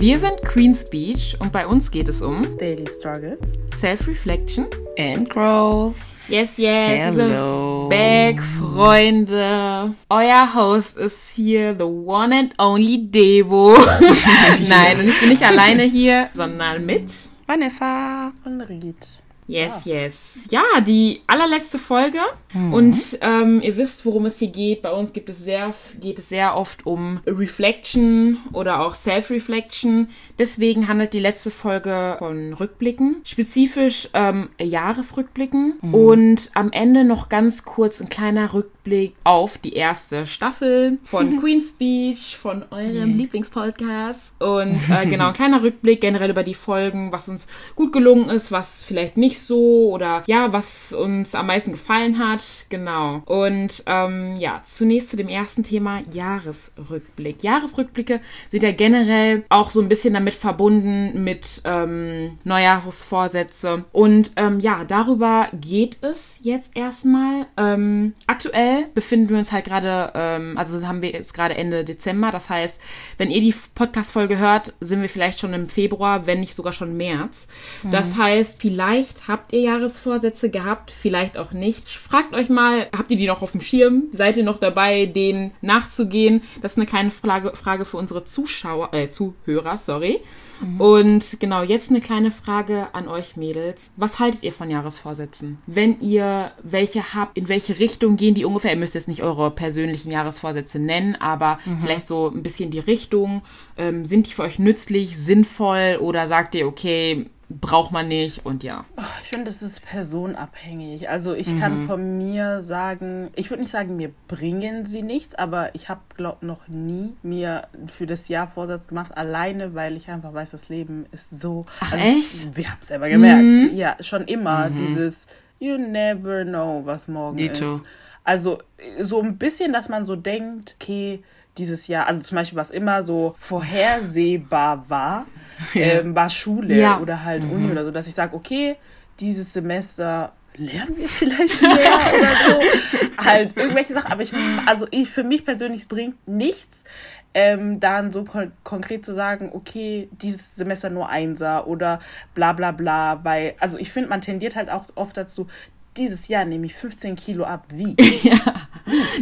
Wir sind Queen Speech und bei uns geht es um Daily Struggles, Self-Reflection and Growth. Yes, yes, Hello. back, Freunde. Euer Host ist hier, the one and only Devo. Nein, und ich bin nicht alleine hier, sondern mit Vanessa. und Ried. Yes, yes. Ja, die allerletzte Folge. Und ähm, ihr wisst, worum es hier geht. Bei uns gibt es sehr, geht es sehr oft um Reflection oder auch Self-Reflection. Deswegen handelt die letzte Folge von Rückblicken. Spezifisch ähm, Jahresrückblicken. Und am Ende noch ganz kurz ein kleiner Rückblick auf die erste Staffel von Queen Speech, von eurem Lieblingspodcast. Und äh, genau, ein kleiner Rückblick generell über die Folgen, was uns gut gelungen ist, was vielleicht nicht so oder ja, was uns am meisten gefallen hat. Genau. Und ähm, ja, zunächst zu dem ersten Thema Jahresrückblick. Jahresrückblicke sind ja generell auch so ein bisschen damit verbunden mit ähm, Neujahrsvorsätze. Und ähm, ja, darüber geht es jetzt erstmal. Ähm, aktuell befinden wir uns halt gerade, ähm, also haben wir jetzt gerade Ende Dezember. Das heißt, wenn ihr die Podcast-Folge hört, sind wir vielleicht schon im Februar, wenn nicht sogar schon März. Das heißt, vielleicht habt ihr Jahresvorsätze gehabt, vielleicht auch nicht. Fragt euch mal, habt ihr die noch auf dem Schirm? Seid ihr noch dabei, denen nachzugehen? Das ist eine kleine Frage, Frage für unsere Zuschauer, äh, Zuhörer, sorry. Und genau, jetzt eine kleine Frage an euch Mädels. Was haltet ihr von Jahresvorsätzen? Wenn ihr welche habt, in welche Richtung gehen die ungefähr? Ihr müsst jetzt nicht eure persönlichen Jahresvorsätze nennen, aber vielleicht so ein bisschen die Richtung. Ähm, sind die für euch nützlich, sinnvoll oder sagt ihr, okay, braucht man nicht und ja. Ich finde, es ist personabhängig. Also ich kann von mir sagen, ich würde nicht sagen, mir bringen sie nichts, aber ich habe, glaube noch nie mir für das Jahr Vorsatz gemacht, alleine, weil ich einfach weiß, das Leben ist so. Ach, also, echt? Wir haben es selber gemerkt. Ja, schon immer dieses You never know, was morgen Dito. ist. Also so ein bisschen, dass man so denkt, okay, dieses Jahr, also zum Beispiel, was immer so vorhersehbar war, ähm, war Schule Ja. oder halt Uni oder so, dass ich sage, okay, dieses Semester lernen wir vielleicht mehr oder so. halt irgendwelche Sachen, aber ich, also ich, für mich persönlich, es bringt nichts, ähm, dann so kon konkret zu sagen, okay, dieses Semester nur Einser oder bla bla bla, weil, also ich finde, man tendiert halt auch oft dazu, dieses Jahr nehme ich 15 Kilo ab, wie?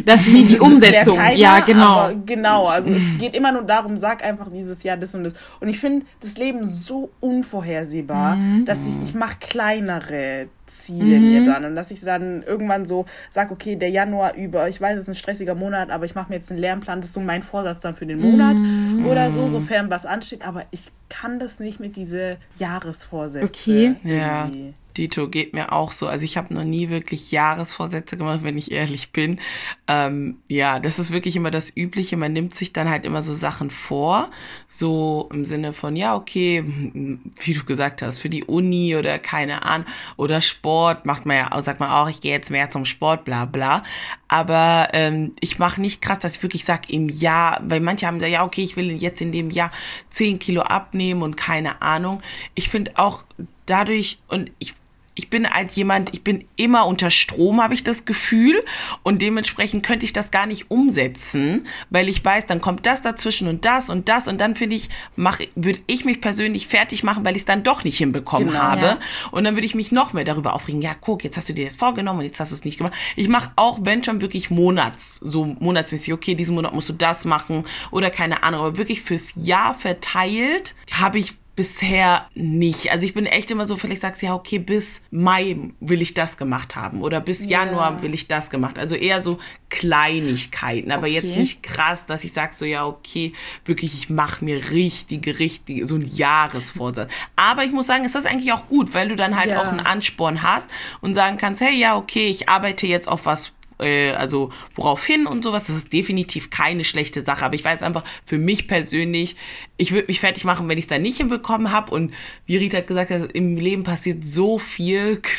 Das wie die Das Umsetzung. keiner, ja, genau. Genau, also es geht immer nur darum, sag einfach dieses Jahr das und das. Und ich finde das Leben so unvorhersehbar, Mhm. dass ich, ich mache kleinere Ziele mir dann und dass ich dann irgendwann so sag, okay, der Januar über, ich weiß, es ist ein stressiger Monat, aber ich mache mir jetzt einen Lernplan, das ist so mein Vorsatz dann für den Monat Mhm. oder so, sofern was ansteht, aber ich kann das nicht mit diese Jahresvorsätze. Okay. Ja. irgendwie. Dito geht mir auch so. Also ich habe noch nie wirklich Jahresvorsätze gemacht, wenn ich ehrlich bin. Ähm, ja, das ist wirklich immer das Übliche. Man nimmt sich dann halt immer so Sachen vor, so im Sinne von, ja, okay, wie du gesagt hast, für die Uni oder keine Ahnung, oder Sport macht man ja sagt man auch, ich gehe jetzt mehr zum Sport, bla bla. Aber ähm, ich mache nicht krass, dass ich wirklich sage, im Jahr, weil manche haben gesagt, ja, okay, ich will jetzt in dem Jahr 10 Kilo abnehmen und keine Ahnung. Ich finde auch dadurch, und ich ich bin halt jemand, ich bin immer unter Strom, habe ich das Gefühl. Und dementsprechend könnte ich das gar nicht umsetzen, weil ich weiß, dann kommt das dazwischen und das und das. Und dann finde ich, mach, würde ich mich persönlich fertig machen, weil ich es dann doch nicht hinbekommen Genau. habe. Ja. Und dann würde ich mich noch mehr darüber aufregen. Ja, guck, jetzt hast du dir das vorgenommen und jetzt hast du es nicht gemacht. Ich mache auch, wenn schon wirklich Monats, so monatsmäßig, okay, diesen Monat musst du das machen oder keine Ahnung. Aber wirklich fürs Jahr verteilt habe ich bisher nicht. Also ich bin echt immer so, vielleicht sagst du ja, okay, bis Mai will ich das gemacht haben oder bis Ja. Januar will ich das gemacht. Also eher so Kleinigkeiten, aber Okay. jetzt nicht krass, dass ich sag so, ja, okay, wirklich, ich mache mir richtige, richtige, so ein Jahresvorsatz. Aber ich muss sagen, ist eigentlich auch gut, weil du dann halt Ja. auch einen Ansporn hast und sagen kannst, hey, ja, okay, ich arbeite jetzt auf was äh, also worauf hin und sowas. Das ist definitiv keine schlechte Sache. Aber ich weiß einfach, für mich persönlich, ich würde mich fertig machen, wenn ich es dann nicht hinbekommen habe. Und wie Rita hat gesagt, hat, im Leben passiert so viel.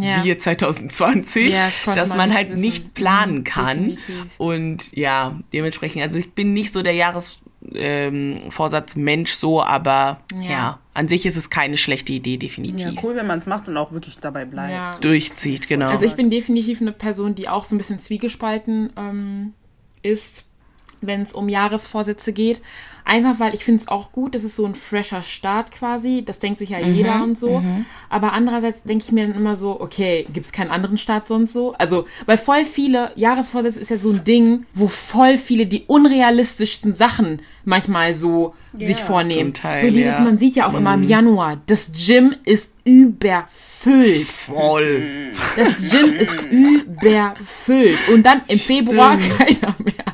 Ja. Siehe 2020, Ja, das dass man man halt wissen. nicht planen Mhm, kann. definitiv. Und ja, dementsprechend, also ich bin nicht so der Jahresvorsatz ähm, Vorsatz Mensch so, aber Ja. ja. an sich ist es keine schlechte Idee, definitiv. Ja, cool, wenn man es macht und auch wirklich dabei bleibt. Ja. Durchzieht, genau. Also ich bin definitiv eine Person, die auch so ein bisschen zwiegespalten ähm, ist. wenn es um Jahresvorsätze geht. Einfach weil ich finde es auch gut, das ist so ein fresher Start quasi. Das denkt sich ja jeder und so. Aber andererseits denke ich mir dann immer so, okay, gibt es keinen anderen Start sonst so? Also, weil voll viele Jahresvorsätze ist ja so ein Ding, wo voll viele die unrealistischsten Sachen manchmal so sich vornehmen. Teil, so dieses, ja. man sieht ja auch immer im Januar, das Gym ist überfüllt. Voll. Das Gym ist überfüllt. Und dann im Februar keiner mehr.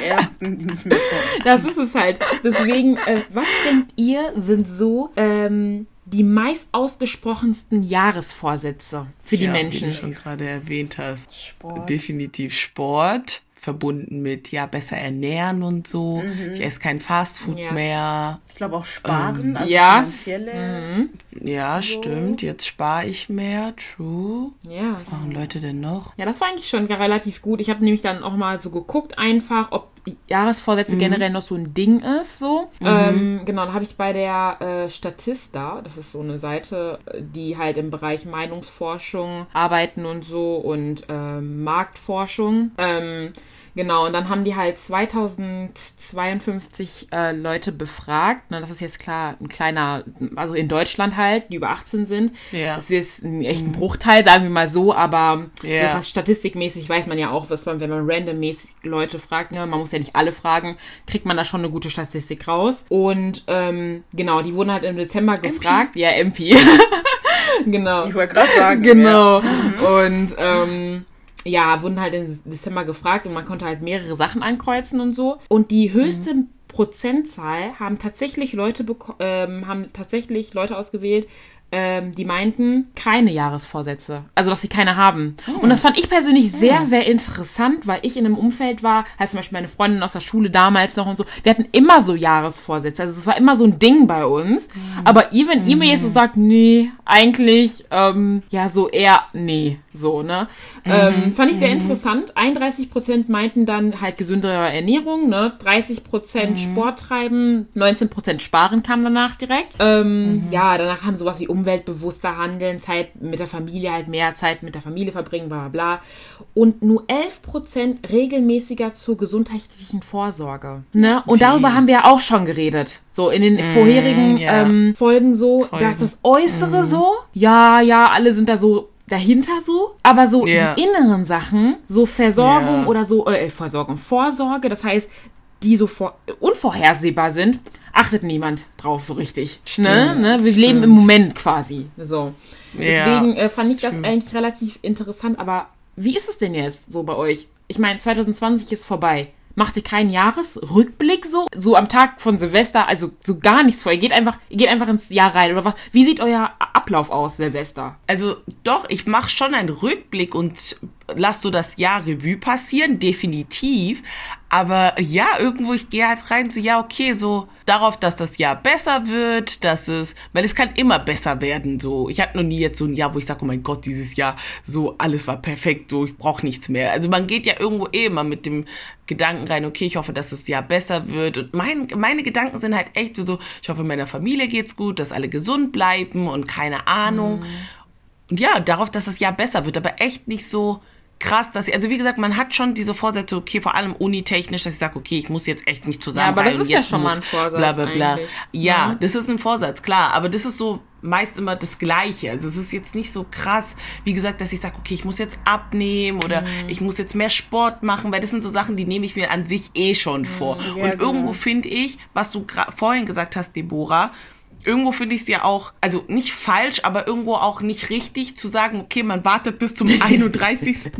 Die ersten, die nicht mehr kommen. Das ist es halt. Deswegen, äh, was denkt ihr, sind so ähm, die meist ausgesprochensten Jahresvorsätze für die ja, Menschen? Wie du schon gerade erwähnt hast. Sport. Definitiv Sport. Verbunden mit, ja, besser ernähren und so. Ich esse kein Fastfood Yes. mehr. Ich glaube auch sparen, also ja. finanzielle. Ja, So. stimmt. Jetzt spare ich mehr. True. Ja. Was machen Leute denn noch? Ja, das war eigentlich schon relativ gut. Ich habe nämlich dann auch mal so geguckt, einfach, ob die Jahresvorsätze generell noch so ein Ding ist. So. Ähm, genau, dann habe ich bei der äh, Statista, das ist so eine Seite, äh, die halt im Bereich Meinungsforschung arbeiten und so und ähm, Marktforschung. Ähm, Genau, und dann haben die halt 2052 äh, Leute befragt. Na, das ist jetzt klar ein kleiner, also in Deutschland halt, die über 18 sind. Ja. Das ist ein echt ein Bruchteil, sagen wir mal so, aber Ja. so statistikmäßig weiß man ja auch, was man, wenn man randommäßig Leute fragt, ne, man muss ja nicht alle fragen, kriegt man da schon eine gute Statistik raus. Und ähm, genau, die wurden halt im Dezember gefragt. Ja, MP. genau. Ich wollte gerade sagen. Genau. Ja. Und ähm, ja, wurden halt im Dezember gefragt und man konnte halt mehrere Sachen ankreuzen und so. Und die höchste Prozentzahl haben tatsächlich Leute ähm, haben tatsächlich Leute ausgewählt, ähm, die meinten keine Jahresvorsätze. Also dass sie keine haben. Und das fand ich persönlich sehr, sehr interessant, weil ich in einem Umfeld war, halt zum Beispiel meine Freundin aus der Schule damals noch und so, wir hatten immer so Jahresvorsätze. Also es war immer so ein Ding bei uns. Aber even ihr mir jetzt so sagt, nee, eigentlich, ähm, ja, so eher, nee, so, ne? Ähm, fand ich sehr interessant. 31% meinten dann halt gesündere Ernährung, ne? 30% Sport treiben, 19% sparen kam danach direkt. Ähm, Ja, danach haben sowas wie umweltbewusster handeln, Zeit mit der Familie, halt mehr Zeit mit der Familie verbringen, bla bla bla. Und nur 11% regelmäßiger zur gesundheitlichen Vorsorge. Ne? Und darüber haben wir ja auch schon geredet. So in den vorherigen ja. ähm, Folgen so, Folgen. dass das Äußere so, ja, ja, alle sind da so dahinter so, aber so Ja. die inneren Sachen, so Versorgung Ja. oder so, äh, Versorgung, Vorsorge, das heißt, die so vor, unvorhersehbar sind, achtet niemand drauf so richtig. Ne? Ne? Wir leben im Moment quasi. So. Deswegen äh, fand ich das eigentlich relativ interessant, aber wie ist es denn jetzt so bei euch? Ich meine, 2020 ist vorbei. Macht ihr keinen Jahresrückblick so? So am Tag von Silvester, also so gar nichts vor. Ihr geht einfach, ihr geht einfach ins Jahr rein oder was? Wie sieht euer Ablauf aus, Silvester? Also doch, ich mache schon einen Rückblick und lass so das Jahr Revue passieren, definitiv. Aber ja, irgendwo, ich gehe halt rein, so ja, okay, so darauf, dass das Jahr besser wird, dass es, weil es kann immer besser werden, so. Ich hatte noch nie jetzt so ein Jahr, wo ich sage, oh mein Gott, dieses Jahr, so alles war perfekt, so ich brauche nichts mehr. Also man geht ja irgendwo eh immer mit dem Gedanken rein, okay, ich hoffe, dass das Jahr besser wird. Und mein, meine Gedanken sind halt echt so, ich hoffe, meiner Familie geht's gut, dass alle gesund bleiben und keine Ahnung. Und ja, darauf, dass das Jahr besser wird, aber echt nicht so krass, dass ich, also wie gesagt, man hat schon diese Vorsätze, okay, vor allem unitechnisch, dass ich sage, okay, ich muss jetzt echt mich zusammenreißen. aber das ist ja jetzt schon mal ein Vorsatz Bla, bla, bla. eigentlich. Ja, Ja. das ist ein Vorsatz, klar, aber das ist so meist immer das Gleiche. Also es ist jetzt nicht so krass, wie gesagt, dass ich sage, okay, ich muss jetzt abnehmen oder Mhm. ich muss jetzt mehr Sport machen, weil das sind so Sachen, die nehme ich mir an sich eh schon vor. Ja, Und genau. irgendwo finde ich, was du vorhin gesagt hast, Deborah, irgendwo finde ich es ja auch, also nicht falsch, aber irgendwo auch nicht richtig zu sagen, okay, man wartet bis zum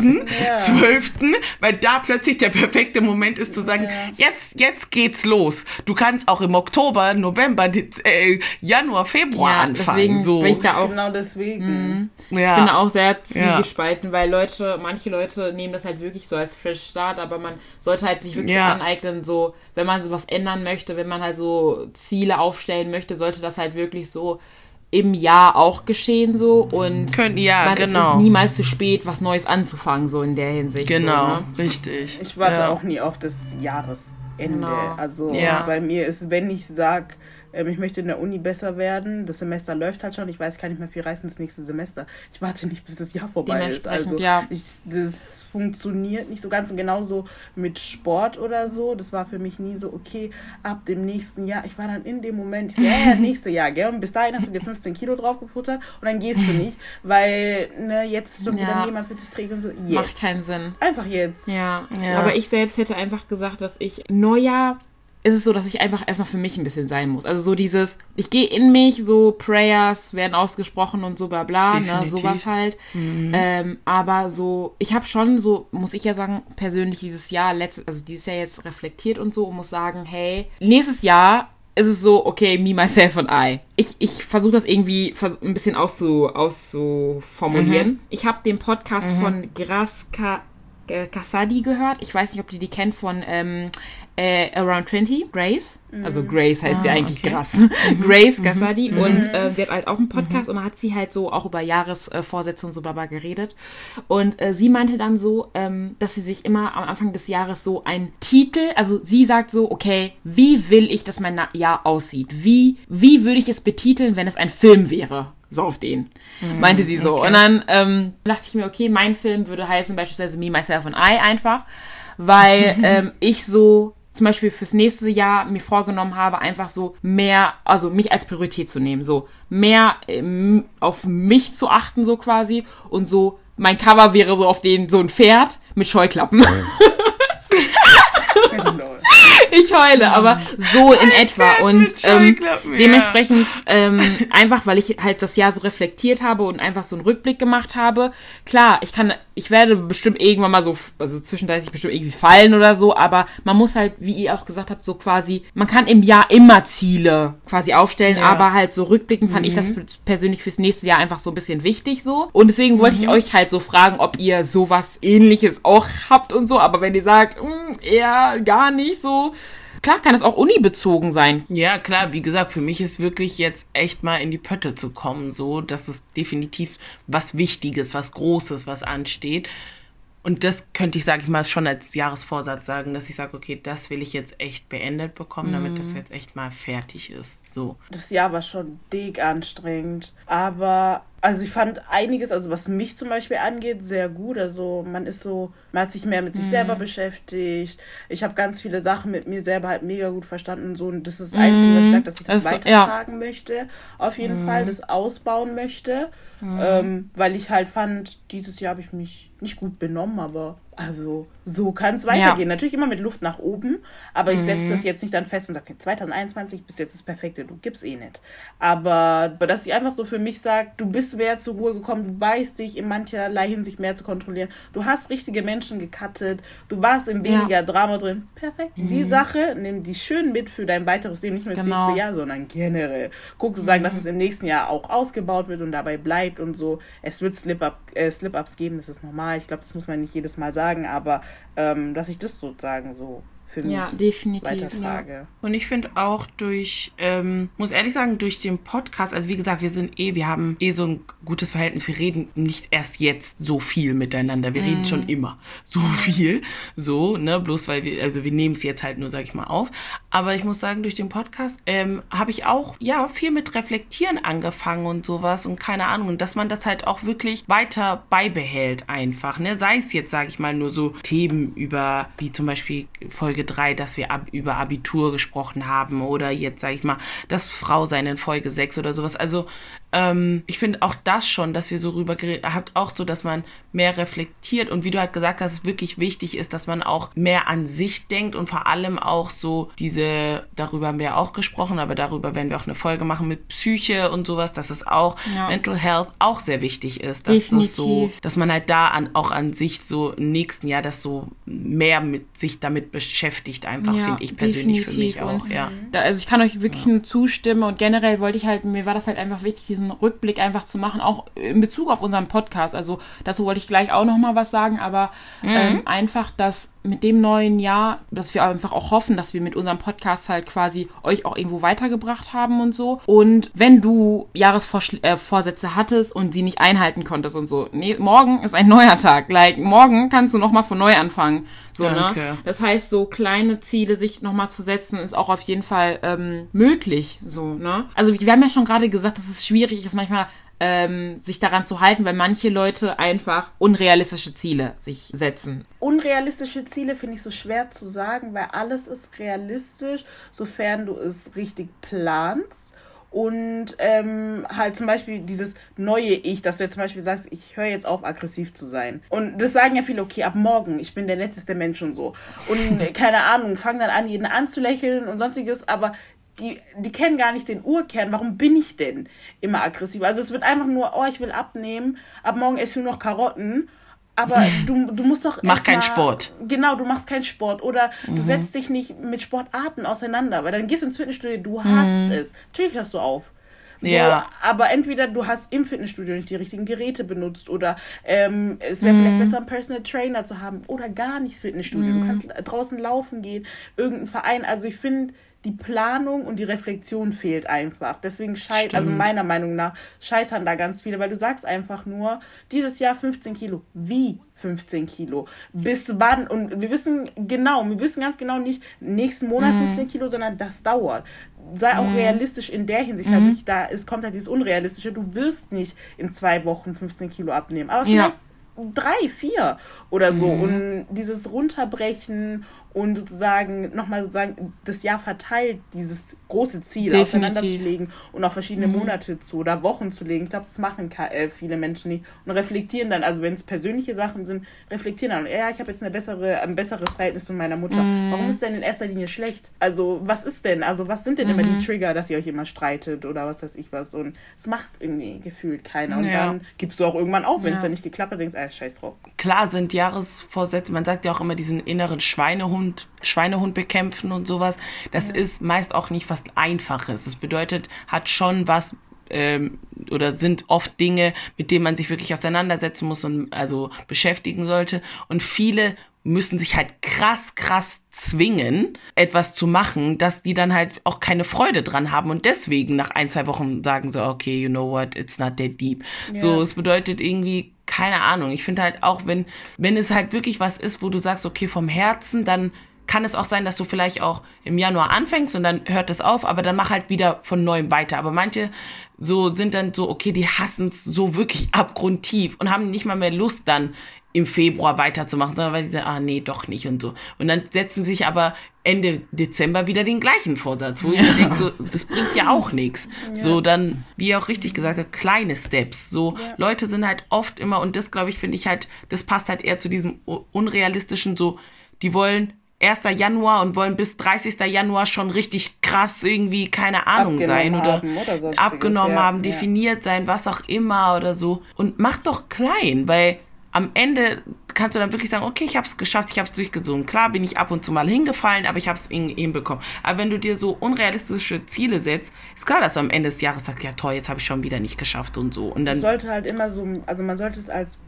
31.12., weil da plötzlich der perfekte Moment ist zu sagen, jetzt, jetzt geht's los. Du kannst auch im Oktober, November, Dez- äh, Januar, Februar Ja, anfangen. deswegen so. bin ich da auch Genau deswegen. ja. bin auch sehr zwiegespalten, weil Leute, manche Leute nehmen das halt wirklich so als Fresh Start, aber man sollte halt sich wirklich Ja. aneignen, so, wenn man sowas ändern möchte, wenn man halt so Ziele aufstellen möchte, sollte das halt wirklich so im Jahr auch geschehen so und Können- ja, man, genau. es ist niemals zu spät, was Neues anzufangen, so in der Hinsicht. Genau, So, ne? richtig. Ich warte ja. auch nie auf das Jahresende. Genau. Also Ja. bei mir ist, wenn ich sag, ähm, ich möchte in der Uni besser werden. Das Semester läuft halt schon. Ich weiß, kann nicht mehr viel reißen das nächste Semester. Ich warte nicht, bis das Jahr vorbei ist. Also ja. ich, das funktioniert nicht so ganz und genauso mit Sport oder so. Das war für mich nie so, okay, ab dem nächsten Jahr. Ich war dann in dem Moment, ich so, ja, ja, nächste Jahr, gell? Und bis dahin hast du dir 15 Kilo drauf gefuttert und dann gehst du nicht, weil ne, jetzt schon Ja. wieder jemand für sich trägt und so. Jetzt. Macht keinen Sinn. Einfach jetzt. Ja. Ja. aber ich selbst hätte einfach gesagt, dass ich Neujahr ist es so, dass ich einfach erstmal für mich ein bisschen sein muss. Also so dieses, ich gehe in mich, so Prayers werden ausgesprochen und so bla bla, ne, sowas halt. Ähm, aber so, ich habe schon so, muss ich ja sagen, persönlich dieses Jahr, letztes, also dieses Jahr jetzt reflektiert und so und muss sagen, hey, nächstes Jahr ist es so, okay, me, myself and I. Ich, ich versuche das irgendwie ein bisschen auszu, auszuformulieren. Ich habe den Podcast von Gras Ka äh, Kasadi gehört. Ich weiß nicht, ob die die kennt von ähm, äh, Around 20, Grace. Also Grace heißt ja eigentlich okay. Gras. Grace Kasadi. Und äh, sie hat halt auch einen Podcast und da hat sie halt so auch über Jahresvorsätze und so bla bla geredet. Und äh, sie meinte dann so, ähm, dass sie sich immer am Anfang des Jahres so einen Titel, also sie sagt so, okay, wie will ich, dass mein Na- Jahr aussieht? Wie, wie würde ich es betiteln, wenn es ein Film wäre? So auf den, meinte sie so. Und dann ähm, dachte ich mir, okay, mein Film würde heißen beispielsweise Me, Myself and I einfach, weil ähm, ich so zum Beispiel fürs nächste Jahr mir vorgenommen habe, einfach so mehr, also mich als Priorität zu nehmen, so mehr ähm, auf mich zu achten, so quasi. Und so, mein Cover wäre so auf den, so ein Pferd mit Scheuklappen. Ich heule, aber so in etwa. Und ähm, dementsprechend, ähm, einfach weil ich halt das Jahr so reflektiert habe und einfach so einen Rückblick gemacht habe. Klar, ich kann, ich werde bestimmt irgendwann mal so, also zwischenzeitlich bestimmt irgendwie fallen oder so, aber man muss halt, wie ihr auch gesagt habt, so quasi, man kann im Jahr immer Ziele quasi aufstellen, Ja. aber halt so rückblicken fand ich das persönlich fürs nächste Jahr einfach so ein bisschen wichtig so. Und deswegen wollte ich euch halt so fragen, ob ihr sowas ähnliches auch habt und so, aber wenn ihr sagt, "Mm, eher gar nicht so, klar kann es auch unibezogen sein. Ja, klar, wie gesagt, für mich ist wirklich jetzt echt mal in die Pötte zu kommen, so, das ist definitiv was Wichtiges, was Großes, was ansteht. Und das könnte ich, sage ich mal, schon als Jahresvorsatz sagen, dass ich sage, okay, das will ich jetzt echt beendet bekommen, damit das jetzt echt mal fertig ist. So. das Jahr war schon dick anstrengend. Aber, also ich fand einiges, also was mich zum Beispiel angeht, sehr gut. Also man ist so, man hat sich mehr mit sich selber beschäftigt. Ich habe ganz viele Sachen mit mir selber halt mega gut verstanden und so. Und das ist das Einzige, was ich sage, dass ich das, Das weitertragen möchte. Auf jeden Fall, das ausbauen möchte. Ähm, weil ich halt fand, dieses Jahr habe ich mich nicht gut benommen, aber also so kann es weitergehen. Natürlich immer mit Luft nach oben, aber ich setze das jetzt nicht dann fest und sage, okay, 2021 bist jetzt das Perfekte, du gibst eh nicht. Aber dass ich einfach so für mich sage, du bist mehr zur Ruhe gekommen, du weißt dich in mancherlei Hinsicht mehr zu kontrollieren, du hast richtige Menschen gecuttet, du warst in weniger Drama drin. Perfekt. Die Sache, nimm die schön mit für dein weiteres Leben, nicht nur das Genau. nächste Jahr, sondern generell. Guck zu sagen, dass es im nächsten Jahr auch ausgebaut wird und dabei bleibt und so. Es wird äh, Slip-ups geben, das ist normal. Ich glaube, das muss man nicht jedes Mal sagen, aber ähm, dass ich das sozusagen so für mich Ja, definitiv. weitertrage. Und ich finde auch durch, ähm, muss ehrlich sagen, durch den Podcast, also wie gesagt, wir sind eh, wir haben eh so ein gutes Verhältnis. Wir reden nicht erst jetzt so viel miteinander. Wir reden schon immer so viel. So, ne, bloß weil wir, also wir nehmen es jetzt halt nur, sag ich mal, auf. Aber ich muss sagen, durch den Podcast ähm, habe ich auch, ja, viel mit Reflektieren angefangen und sowas und keine Ahnung. Und dass man das halt auch wirklich weiter beibehält einfach, ne. Sei es jetzt, sag ich mal, nur so Themen über, wie zum Beispiel Folge 3, dass wir ab, über Abitur gesprochen haben oder jetzt, sag ich mal, das Frausein in Folge 6 oder sowas. Also, ähm, ich finde auch das schon, dass wir so rüber geredet habt, auch so, dass man mehr reflektiert und wie du halt gesagt hast, wirklich wichtig ist, dass man auch mehr an sich denkt und vor allem auch so diese, darüber haben wir ja auch gesprochen, aber darüber werden wir auch eine Folge machen mit Psyche und sowas, dass es auch Ja. Mental Health auch sehr wichtig ist, dass das so, Definitiv. dass man halt da an, auch an sich so im nächsten Jahr das so mehr mit sich damit beschäftigt, einfach, Ja, finde ich persönlich für mich definitiv. auch, Und ja. Da, also ich kann euch wirklich nur zustimmen und generell wollte ich halt, mir war das halt einfach wichtig, diesen Rückblick einfach zu machen, auch in Bezug auf unseren Podcast. Also dazu wollte ich gleich auch nochmal was sagen, aber Mhm. ähm, einfach, dass mit dem neuen Jahr, dass wir einfach auch hoffen, dass wir mit unserem Podcast halt quasi euch auch irgendwo weitergebracht haben und so. Und wenn du Jahresvorsätze äh, hattest und sie nicht einhalten konntest und so, nee, morgen ist ein neuer Tag. Like, morgen kannst du nochmal von neu anfangen. So, ne? Das heißt, so kleine Ziele sich nochmal zu setzen, ist auch auf jeden Fall ähm, möglich. So, ne? Also wir haben ja schon gerade gesagt, dass es schwierig ist, manchmal ähm, sich daran zu halten, weil manche Leute einfach unrealistische Ziele sich setzen. Unrealistische Ziele finde ich so schwer zu sagen, weil alles ist realistisch, sofern du es richtig planst. Und ähm, halt zum Beispiel dieses neue Ich, dass du jetzt zum Beispiel sagst, ich höre jetzt auf, aggressiv zu sein. Und das sagen ja viele, okay, ab morgen, ich bin der netteste Mensch und so. Und keine Ahnung, fang dann an, jeden anzulächeln und sonstiges, aber die, die kennen gar nicht den Urkern. Warum bin ich denn immer aggressiv? Also es wird einfach nur, oh, ich will abnehmen, ab morgen esse ich nur noch Karotten. Aber du, du musst doch. Mach keinen Sport. Genau, du machst keinen Sport. Oder mhm. du setzt dich nicht mit Sportarten auseinander, weil dann gehst du ins Fitnessstudio, du hast mhm. es. Natürlich hörst du auf. So, ja. Aber entweder du hast im Fitnessstudio nicht die richtigen Geräte benutzt oder ähm, es wäre mm. vielleicht besser, einen Personal Trainer zu haben oder gar nicht Fitnessstudio. Mm. Du kannst draußen laufen gehen, irgendein Verein. Also ich finde, die Planung und die Reflexion fehlt einfach. Deswegen scheitern, also meiner Meinung nach, scheitern da ganz viele, weil du sagst einfach nur, dieses Jahr 15 Kilo. Wie 15 Kilo? Bis wann? Und wir wissen genau, wir wissen ganz genau nicht nächsten Monat mhm. 15 Kilo, sondern das dauert. Sei auch mhm. realistisch in der Hinsicht. Mhm. Halt da, es kommt halt dieses Unrealistische. Du wirst nicht in zwei Wochen 15 Kilo abnehmen. Aber vielleicht ja drei, vier oder so. Mhm. Und dieses Runterbrechen und sozusagen nochmal sozusagen das Jahr verteilt, dieses große Ziel Definitiv. auseinanderzulegen und auf verschiedene mhm. Monate zu oder Wochen zu legen. Ich glaube, das machen äh, viele Menschen nicht und reflektieren dann, also wenn es persönliche Sachen sind, reflektieren dann, ja, ich habe jetzt eine bessere, ein besseres Verhältnis zu meiner Mutter. Mhm. Warum ist denn in erster Linie schlecht? Also, was ist denn? Also, was sind denn mhm. immer die mhm. Trigger, dass ihr euch immer streitet oder was weiß ich was? Und es macht irgendwie gefühlt keiner. Und ja. dann gibst du auch irgendwann auf, wenn es ja. dann nicht geklappt hat, denkst, ah, scheiß drauf. Klar sind Jahresvorsätze, man sagt ja auch immer diesen inneren Schweinehund Schweinehund, Schweinehund bekämpfen und sowas. Das ja. ist meist auch nicht was Einfaches. Das bedeutet, hat schon was ähm, oder sind oft Dinge, mit denen man sich wirklich auseinandersetzen muss und also beschäftigen sollte. Und viele müssen sich halt krass, krass zwingen, etwas zu machen, dass die dann halt auch keine Freude dran haben und deswegen nach ein, zwei Wochen sagen so, okay, you know what, it's not that deep. Ja. So, es bedeutet irgendwie, keine Ahnung. Ich finde halt auch, wenn, wenn es halt wirklich was ist, wo du sagst, okay, vom Herzen, dann kann es auch sein, dass du vielleicht auch im Januar anfängst und dann hört es auf, aber dann mach halt wieder von neuem weiter. Aber manche so sind dann so, okay, die hassen es so wirklich abgrundtief und haben nicht mal mehr Lust dann im Februar weiterzumachen, sondern weil sie sagen, ah nee, doch nicht und so. Und dann setzen sich aber Ende Dezember wieder den gleichen Vorsatz, wo ja. ich denke, so, das bringt ja auch nichts. Ja. So dann, wie auch richtig gesagt habt, kleine Steps. So ja. Leute sind halt oft immer, und das glaube ich, finde ich halt, das passt halt eher zu diesem unrealistischen, so, die wollen 1. Januar und wollen bis 30. Januar schon richtig krass irgendwie, keine Ahnung, sein oder, oder abgenommen haben, definiert sein, was auch immer oder so. Und macht doch klein, weil am Ende kannst du dann wirklich sagen, okay, ich habe es geschafft, ich habe es durchgezogen. Klar bin ich ab und zu mal hingefallen, aber ich habe es hinbekommen. Aber wenn du dir so unrealistische Ziele setzt, ist klar, dass du am Ende des Jahres sagst, ja toll, jetzt habe ich schon wieder nicht geschafft und so. Und dann sollte halt immer so, also man sollte es als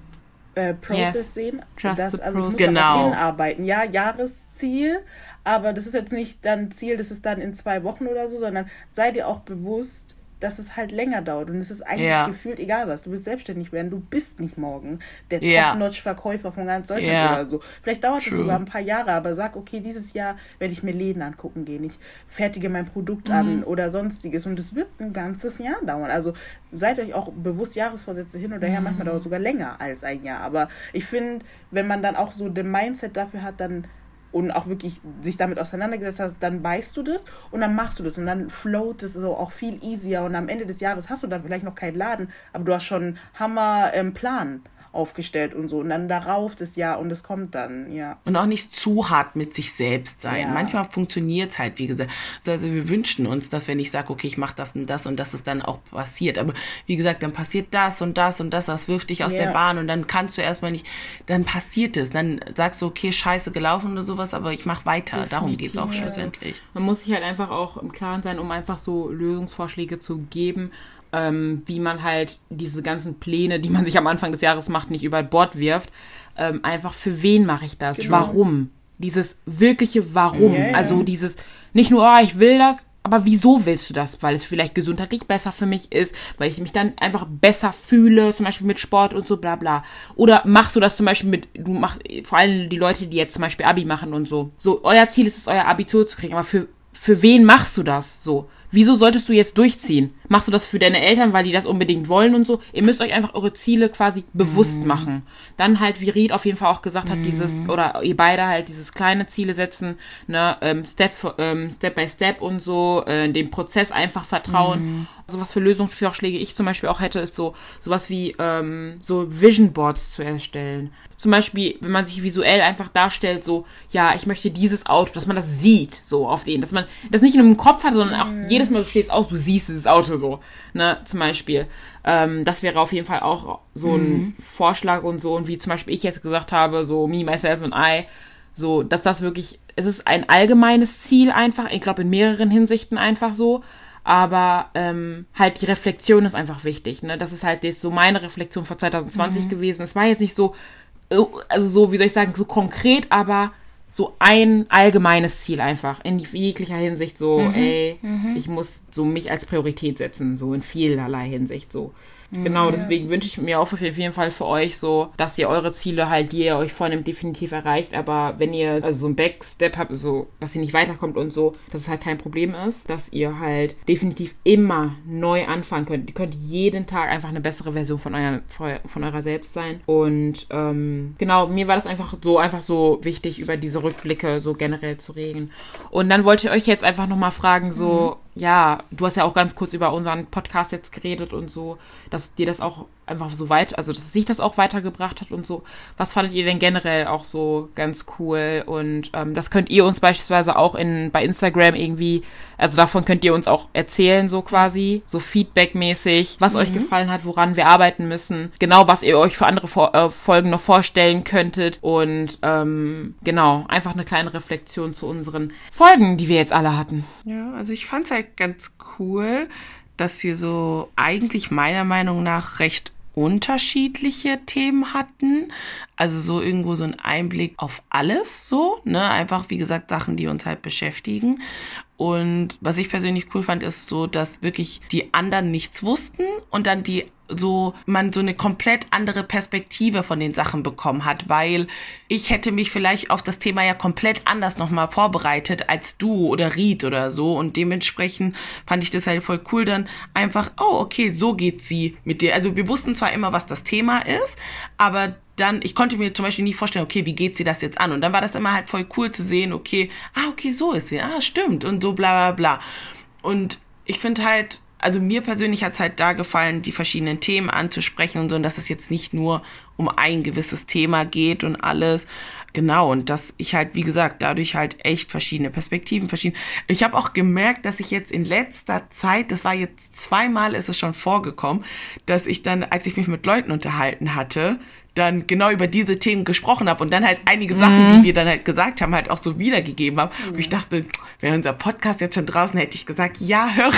äh, Process yes. sehen. Trust das, also ich muss genau. hinarbeiten. Ja, Jahresziel, aber das ist jetzt nicht dann Ziel, das ist dann in zwei Wochen oder so, sondern sei dir auch bewusst, dass es halt länger dauert. Und es ist eigentlich ja. gefühlt egal was. Du willst selbstständig werden. Du bist nicht morgen der ja. Top-Notch-Verkäufer von ganz Deutschland ja. oder so. Vielleicht dauert es sogar ein paar Jahre, aber sag, okay, dieses Jahr werde ich mir Läden angucken gehen. Ich fertige mein Produkt mhm. an oder sonstiges. Und es wird ein ganzes Jahr dauern. Also seid euch auch bewusst Jahresvorsätze hin oder her. Mhm. Manchmal dauert es sogar länger als ein Jahr. Aber ich finde, wenn man dann auch so den Mindset dafür hat, dann und auch wirklich sich damit auseinandergesetzt hast, dann weißt du das und dann machst du das und dann float es so auch viel easier und am Ende des Jahres hast du dann vielleicht noch keinen Laden, aber du hast schon Hammer ähm, Plan aufgestellt und so. Und dann darauf das Jahr und es kommt dann, ja. Und auch nicht zu hart mit sich selbst sein. Ja. Manchmal funktioniert es halt, wie gesagt. Also wir wünschen uns, dass wenn ich sage, okay, ich mache das und das und dass es dann auch passiert. Aber wie gesagt, dann passiert das und das und das, das wirft dich aus ja. der Bahn und dann kannst du erstmal nicht, dann passiert es. Dann sagst du, okay, scheiße gelaufen oder sowas, aber ich mache weiter. Definitiv. Darum geht es auch schlussendlich. Man muss sich halt einfach auch im Klaren sein, um einfach so Lösungsvorschläge zu geben ähm, wie man halt diese ganzen Pläne, die man sich am Anfang des Jahres macht, nicht über Bord wirft. Ähm, einfach für wen mache ich das? Genau. Warum? dieses wirkliche Warum. Ja. Also dieses, nicht nur, ah, ich will das, aber wieso willst du das? Weil es vielleicht gesundheitlich besser für mich ist, weil ich mich dann einfach besser fühle, zum Beispiel mit Sport und so, bla bla. Oder machst du das zum Beispiel mit, du machst, vor allem die Leute, die jetzt zum Beispiel Abi machen und so. So, euer Ziel ist es, euer Abitur zu kriegen, aber für, für wen machst du das? So. Wieso solltest du jetzt durchziehen? Machst du das für deine Eltern, weil die das unbedingt wollen und so? Ihr müsst euch einfach eure Ziele quasi bewusst machen. Dann halt, wie Ried auf jeden Fall auch gesagt hat, dieses, oder ihr beide halt dieses kleine Ziele setzen, ne, ähm, Step, ähm, Step by Step und so, äh, dem Prozess einfach vertrauen. Also was für Lösungsvorschläge ich zum Beispiel auch hätte, ist so, sowas wie, ähm, so Vision Boards zu erstellen. Zum Beispiel, wenn man sich visuell einfach darstellt, so, ja, ich möchte dieses Auto, dass man das sieht, so auf den, dass man das nicht nur im Kopf hat, sondern auch jedes Mal du stehst aus, du siehst dieses Auto so, ne, zum Beispiel. Ähm, das wäre auf jeden Fall auch so ein Vorschlag und so, und wie zum Beispiel ich jetzt gesagt habe, so me, myself and I, so, dass das wirklich, es ist ein allgemeines Ziel einfach, ich glaube in mehreren Hinsichten einfach so, aber ähm, halt die Reflexion ist einfach wichtig, ne? Das ist halt das, so meine Reflexion vor 2020 gewesen. Es war jetzt nicht so, äh, also so, wie soll ich sagen, so konkret, aber so ein allgemeines Ziel einfach. In jeglicher Hinsicht so, ey, ich muss so mich als Priorität setzen, so in vielerlei Hinsicht so. Genau, deswegen wünsche ich mir auch auf jeden Fall für euch so, dass ihr eure Ziele halt, die ihr euch vornehmt, definitiv erreicht. Aber wenn ihr also so ein Backstep habt, so, dass ihr nicht weiterkommt und so, dass es halt kein Problem ist, dass ihr halt definitiv immer neu anfangen könnt. Ihr könnt jeden Tag einfach eine bessere Version von, euer, von eurer selbst sein. Und ähm, genau, mir war das einfach so, einfach so wichtig, über diese Rückblicke so generell zu reden. Und dann wollte ich euch jetzt einfach nochmal fragen, so, ja, du hast ja auch ganz kurz über unseren Podcast jetzt geredet und so, dass dir das auch einfach so weit, also dass sich das auch weitergebracht hat und so. Was fandet ihr denn generell auch so ganz cool? Und ähm, das könnt ihr uns beispielsweise auch in bei Instagram irgendwie, also davon könnt ihr uns auch erzählen, so quasi, so feedbackmäßig, was euch gefallen hat, woran wir arbeiten müssen, genau, was ihr euch für andere Vor äh, Folgen noch vorstellen könntet und ähm, genau, einfach eine kleine Reflexion zu unseren Folgen, die wir jetzt alle hatten. Ja, also ich fand's halt ganz cool, dass wir so eigentlich meiner Meinung nach recht unterschiedliche Themen hatten. Also so irgendwo so ein Einblick auf alles so, ne? Einfach, wie gesagt, Sachen, die uns halt beschäftigen. Und was ich persönlich cool fand, ist so, dass wirklich die anderen nichts wussten und dann die so man so eine komplett andere Perspektive von den Sachen bekommen hat, weil ich hätte mich vielleicht auf das Thema ja komplett anders nochmal vorbereitet als du oder Ried oder so und dementsprechend fand ich das halt voll cool dann einfach, oh okay, so geht sie mit dir. Also wir wussten zwar immer, was das Thema ist, aber dann, ich konnte mir zum Beispiel nicht vorstellen, okay, wie geht sie das jetzt an? Und dann war das immer halt voll cool zu sehen, okay, ah, okay, so ist sie, ah, stimmt und so bla bla bla. Und ich finde halt, also mir persönlich hat es halt da gefallen, die verschiedenen Themen anzusprechen und so, und dass es jetzt nicht nur um ein gewisses Thema geht und alles. Genau, und dass ich halt, wie gesagt, dadurch halt echt verschiedene Perspektiven, verschiedene. Ich habe auch gemerkt, dass ich jetzt in letzter Zeit, das war jetzt zweimal ist es schon vorgekommen, dass ich dann, als ich mich mit Leuten unterhalten hatte, dann genau über diese Themen gesprochen habe und dann halt einige Sachen, die wir dann halt gesagt haben, halt auch so wiedergegeben haben. Und ich dachte, wäre unser Podcast jetzt schon draußen, hätte ich gesagt, ja, hör,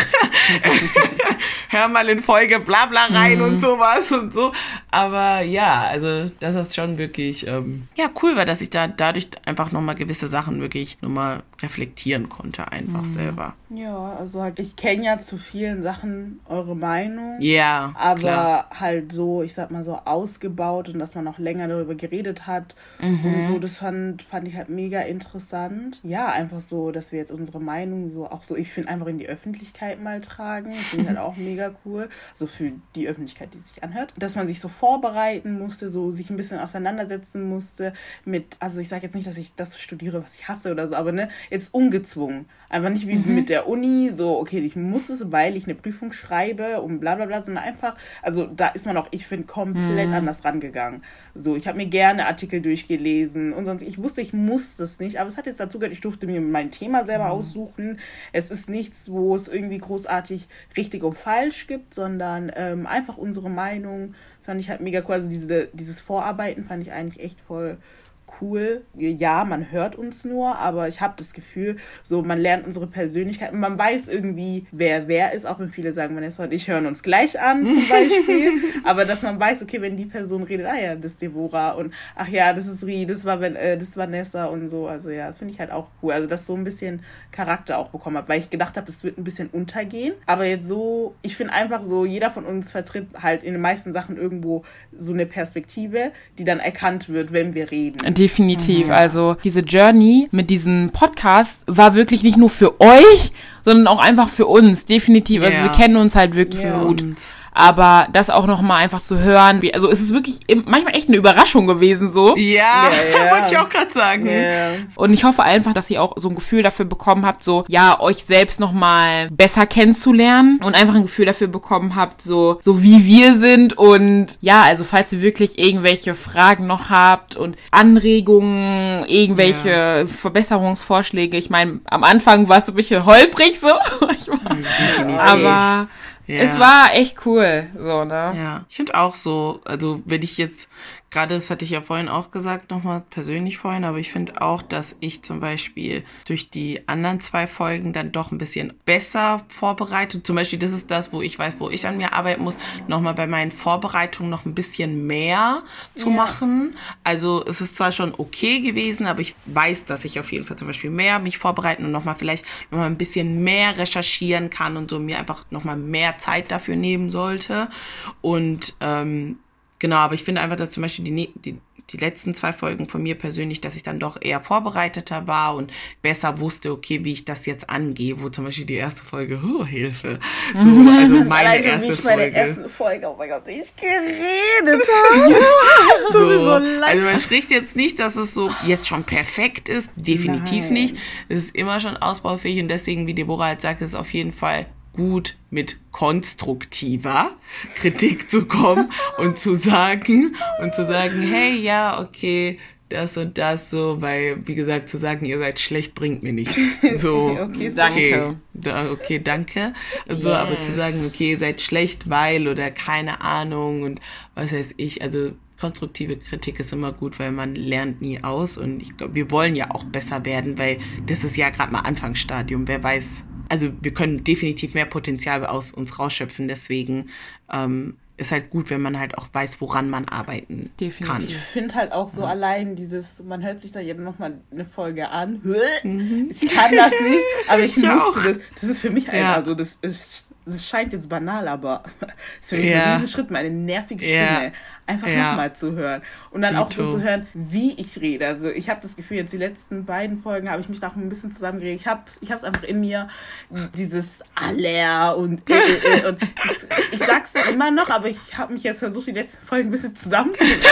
hör mal in Folge bla bla rein und sowas und so. Aber ja, also das ist schon wirklich, ähm, ja, cool war, dass ich da dadurch einfach nochmal gewisse Sachen wirklich nochmal reflektieren konnte, einfach selber. Ja, also halt, ich kenne ja zu vielen Sachen eure Meinung. Ja, aber klar. halt so, ich sag mal so ausgebaut und dass man auch länger darüber geredet hat Mhm. und so, das fand, fand ich halt mega interessant. Ja, einfach so, dass wir jetzt unsere Meinung so, auch so, ich finde, einfach in die Öffentlichkeit mal tragen. Das finde ich halt auch mega cool. So für die Öffentlichkeit, die sich anhört. Dass man sich so vorbereiten musste, so sich ein bisschen auseinandersetzen musste mit, also ich sage jetzt nicht, dass ich das studiere, was ich hasse oder so, aber ne, jetzt ungezwungen. Einfach nicht wie mit der Uni, so, okay, ich muss es, weil ich eine Prüfung schreibe und bla bla bla, sondern einfach, also da ist man auch, ich finde, komplett anders rangegangen. So, ich habe mir gerne Artikel durchgelesen und sonst, ich wusste, ich muss das nicht, aber es hat jetzt dazu gehört, ich durfte mir mein Thema selber aussuchen. Es ist nichts, wo es irgendwie großartig richtig und falsch gibt, sondern ähm, einfach unsere Meinung. Das fand ich halt mega cool. Also diese, dieses Vorarbeiten fand ich eigentlich echt voll cool. Ja, man hört uns nur, aber ich habe das Gefühl, so man lernt unsere Persönlichkeit und man weiß irgendwie, wer wer ist, auch wenn viele sagen, Vanessa und ich hören uns gleich an zum Beispiel, aber dass man weiß, okay, wenn die Person redet, ah ja, das ist Deborah und ach ja, das ist Ri, das war äh, das ist Vanessa und so, also ja, das finde ich halt auch cool, also dass so ein bisschen Charakter auch bekommen hat, weil ich gedacht habe, das wird ein bisschen untergehen, aber jetzt so, ich finde einfach so, jeder von uns vertritt halt in den meisten Sachen irgendwo so eine Perspektive, die dann erkannt wird, wenn wir reden. Definitiv. Mhm. Also diese Journey mit diesem Podcast war wirklich nicht nur für euch, sondern auch einfach für uns. Definitiv. Also wir kennen uns halt wirklich ja. gut. Aber das auch noch mal einfach zu hören, wie, also es ist wirklich manchmal echt eine Überraschung gewesen so. Ja, ja, ja. wollte ich auch gerade sagen. Ja. Und ich hoffe einfach, dass ihr auch so ein Gefühl dafür bekommen habt, so ja, euch selbst noch mal besser kennenzulernen und einfach ein Gefühl dafür bekommen habt, so so wie wir sind und ja, also falls ihr wirklich irgendwelche Fragen noch habt und Anregungen, irgendwelche ja. Verbesserungsvorschläge, ich meine, am Anfang war es ein bisschen holprig so, aber ja. Es war echt cool, so, ne? Ja, ich finde auch so, also wenn ich jetzt gerade, das hatte ich ja vorhin auch gesagt, nochmal persönlich vorhin, aber ich finde auch, dass ich zum Beispiel durch die anderen zwei Folgen dann doch ein bisschen besser vorbereitet. Zum Beispiel, das ist das, wo ich weiß, wo ich an mir arbeiten muss, nochmal bei meinen Vorbereitungen noch ein bisschen mehr zu ja. machen. Also es ist zwar schon okay gewesen, aber ich weiß, dass ich auf jeden Fall zum Beispiel mehr mich vorbereiten und nochmal vielleicht nochmal ein bisschen mehr recherchieren kann und so mir einfach nochmal mehr Zeit dafür nehmen sollte. Und ähm, Genau, aber ich finde einfach, dass zum Beispiel die, die, die letzten zwei Folgen von mir persönlich, dass ich dann doch eher vorbereiteter war und besser wusste, okay, wie ich das jetzt angehe, wo zum Beispiel die erste Folge, oh, Hilfe. So, also meine Allein, erste wie ich Folge. meine erste Folge, oh mein Gott, ich geredet habe. so, so also man spricht jetzt nicht, dass es so jetzt schon perfekt ist, definitiv Nein. nicht. Es ist immer schon ausbaufähig und deswegen, wie Deborah halt sagt, ist es auf jeden Fall gut mit konstruktiver Kritik zu kommen und zu sagen und zu sagen, hey, ja, okay, das und das so, weil, wie gesagt, zu sagen, ihr seid schlecht, bringt mir nichts. So, okay, danke. Da, okay, danke. So, yes. aber zu sagen, okay, ihr seid schlecht, weil oder keine Ahnung und was weiß ich, also konstruktive Kritik ist immer gut, weil man lernt nie aus und ich glaube, wir wollen ja auch besser werden, weil das ist ja gerade mal Anfangsstadium. Wer weiß, also wir können definitiv mehr Potenzial aus uns rausschöpfen. Deswegen ähm, ist halt gut, wenn man halt auch weiß, woran man arbeiten Definitiv. kann. Ich finde halt auch so ja. allein dieses, man hört sich da jetzt nochmal eine Folge an. Mhm. Ich kann das nicht, aber ich, ich musste auch. das. Das ist für mich einfach ja. so, das ist es scheint jetzt banal, aber es ist für mich ja. ein Schritt, meine nervige Stimme ja. einfach ja. nochmal zu hören. Und dann Dito. auch so zu hören, wie ich rede. Also ich habe das Gefühl, jetzt die letzten beiden Folgen habe ich mich da auch ein bisschen zusammengeredet. Ich habe ich es einfach in mir, dieses Aller und, äh, äh, äh und das, ich sag's immer noch, aber ich habe mich jetzt versucht, die letzten Folgen ein bisschen zusammenzureißen.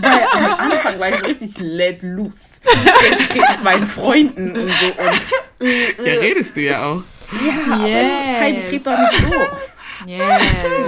Weil am Anfang war ich so richtig let loose. mit meinen Freunden und so. Und, äh, ja, redest du ja auch. Ja, yes. aber es ist peinlich, red doch nicht so. Yeah.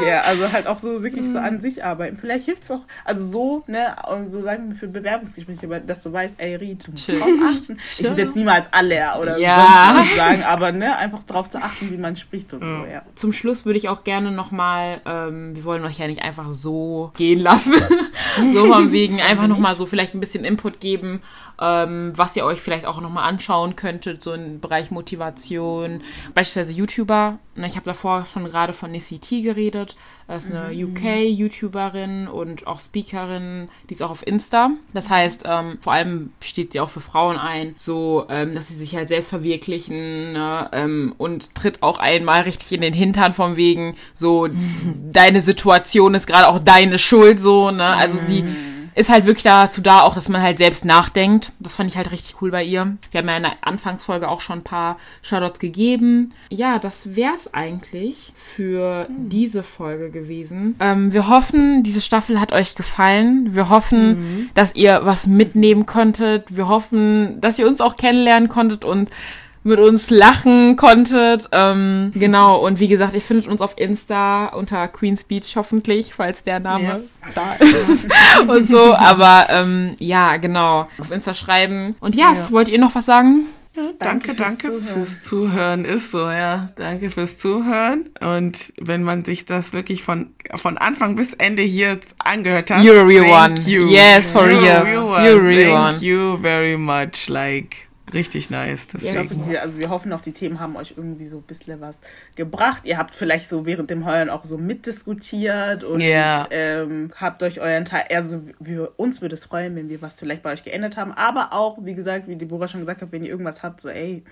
ja, also halt auch so wirklich so an sich arbeiten. Vielleicht hilft es auch, also so, ne, so sagen wir für Bewerbungsgespräche, dass du weißt, ey, Ried, du musst drauf achten. Ich würde jetzt niemals alle oder ja. sonst was sagen, aber ne, einfach darauf zu achten, wie man spricht und mhm. so, ja. Zum Schluss würde ich auch gerne nochmal, ähm, wir wollen euch ja nicht einfach so gehen lassen, so von wegen, einfach nochmal so vielleicht ein bisschen Input geben, ähm, was ihr euch vielleicht auch nochmal anschauen könntet, so im Bereich Motivation, beispielsweise YouTuber. Ne, ich habe davor schon gerade von Nissy T geredet. Das ist eine mhm. UK-YouTuberin und auch Speakerin, die ist auch auf Insta. Das heißt, ähm, vor allem steht sie auch für Frauen ein, so, ähm, dass sie sich halt selbst verwirklichen ne, ähm, und tritt auch einmal richtig in den Hintern vom wegen, so, mhm. deine Situation ist gerade auch deine Schuld, so, ne? Also sie mhm ist halt wirklich dazu da, auch dass man halt selbst nachdenkt. Das fand ich halt richtig cool bei ihr. Wir haben ja in der Anfangsfolge auch schon ein paar Shoutouts gegeben. Ja, das wär's eigentlich für mhm. diese Folge gewesen. Ähm, wir hoffen, diese Staffel hat euch gefallen. Wir hoffen, mhm. dass ihr was mitnehmen konntet. Wir hoffen, dass ihr uns auch kennenlernen konntet und mit uns lachen konntet. Ähm, genau, und wie gesagt, ihr findet uns auf Insta unter Queen's Beach hoffentlich, falls der Name ja. da ist und so. Aber ähm, ja, genau, auf Insta schreiben. Und ja, ja. wollt ihr noch was sagen? danke, danke, fürs, fürs Zuhören. Ist so, ja. Danke fürs Zuhören. Und wenn man sich das wirklich von, von Anfang bis Ende hier angehört hat. You're a real one. You. Yes, for You're real. real one. You're a real Thank one. you very much. Like, richtig nice. Ich glaube, Deswegen. wir, also wir hoffen auch, die Themen haben euch irgendwie so ein bisschen was gebracht. Ihr habt vielleicht so während dem Heulen auch so mitdiskutiert und Ja. ähm, habt euch euren Teil, also wir, uns würde es freuen, wenn wir was vielleicht bei euch geändert haben. Aber auch, wie gesagt, wie Deborah schon gesagt hat, wenn ihr irgendwas habt, so ey,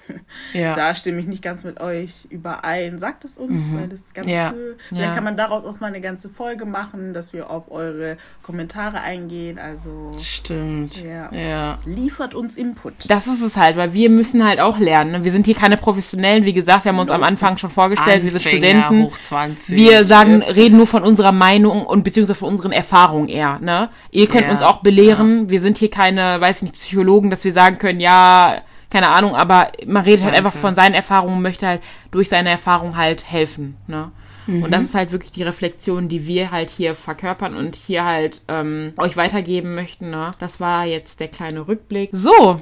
Ja. da stimme ich nicht ganz mit euch überein, sagt es uns, weil das ist ganz Ja. cool. Vielleicht Ja. kann man daraus auch mal eine ganze Folge machen, dass wir auf eure Kommentare eingehen. Also Stimmt. Ja. ja. liefert uns Input. Das ist es halt, weil wir müssen halt auch lernen. ne? Wir sind hier keine Professionellen. Wie gesagt, wir haben uns am Anfang schon vorgestellt, wir sind Anfänger, Studenten. hoch 20. Wir sagen, reden nur von unserer Meinung und beziehungsweise von unseren Erfahrungen eher, ne? Ihr könnt Ja, uns auch belehren. Wir sind hier keine, weiß nicht, Psychologen, dass wir sagen können, ja, keine Ahnung, aber man redet halt einfach von seinen Erfahrungen und möchte halt durch seine Erfahrung halt helfen, ne? Und Mhm. das ist halt wirklich die Reflexion, die wir halt hier verkörpern und hier halt ähm, euch weitergeben möchten. Ne? Das war jetzt der kleine Rückblick. So,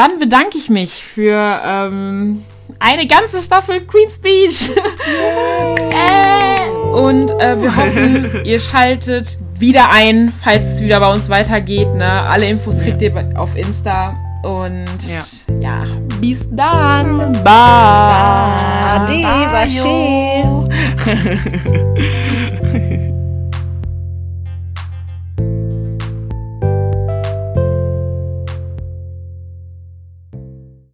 dann bedanke ich mich für ähm, eine ganze Staffel Queen's Beach. äh, und äh, wir hoffen, ihr schaltet wieder ein, falls es wieder bei uns weitergeht. Ne? Alle Infos kriegt ihr auf Insta. Und ja, bis dann. Bye. Ade, war schön. Bye.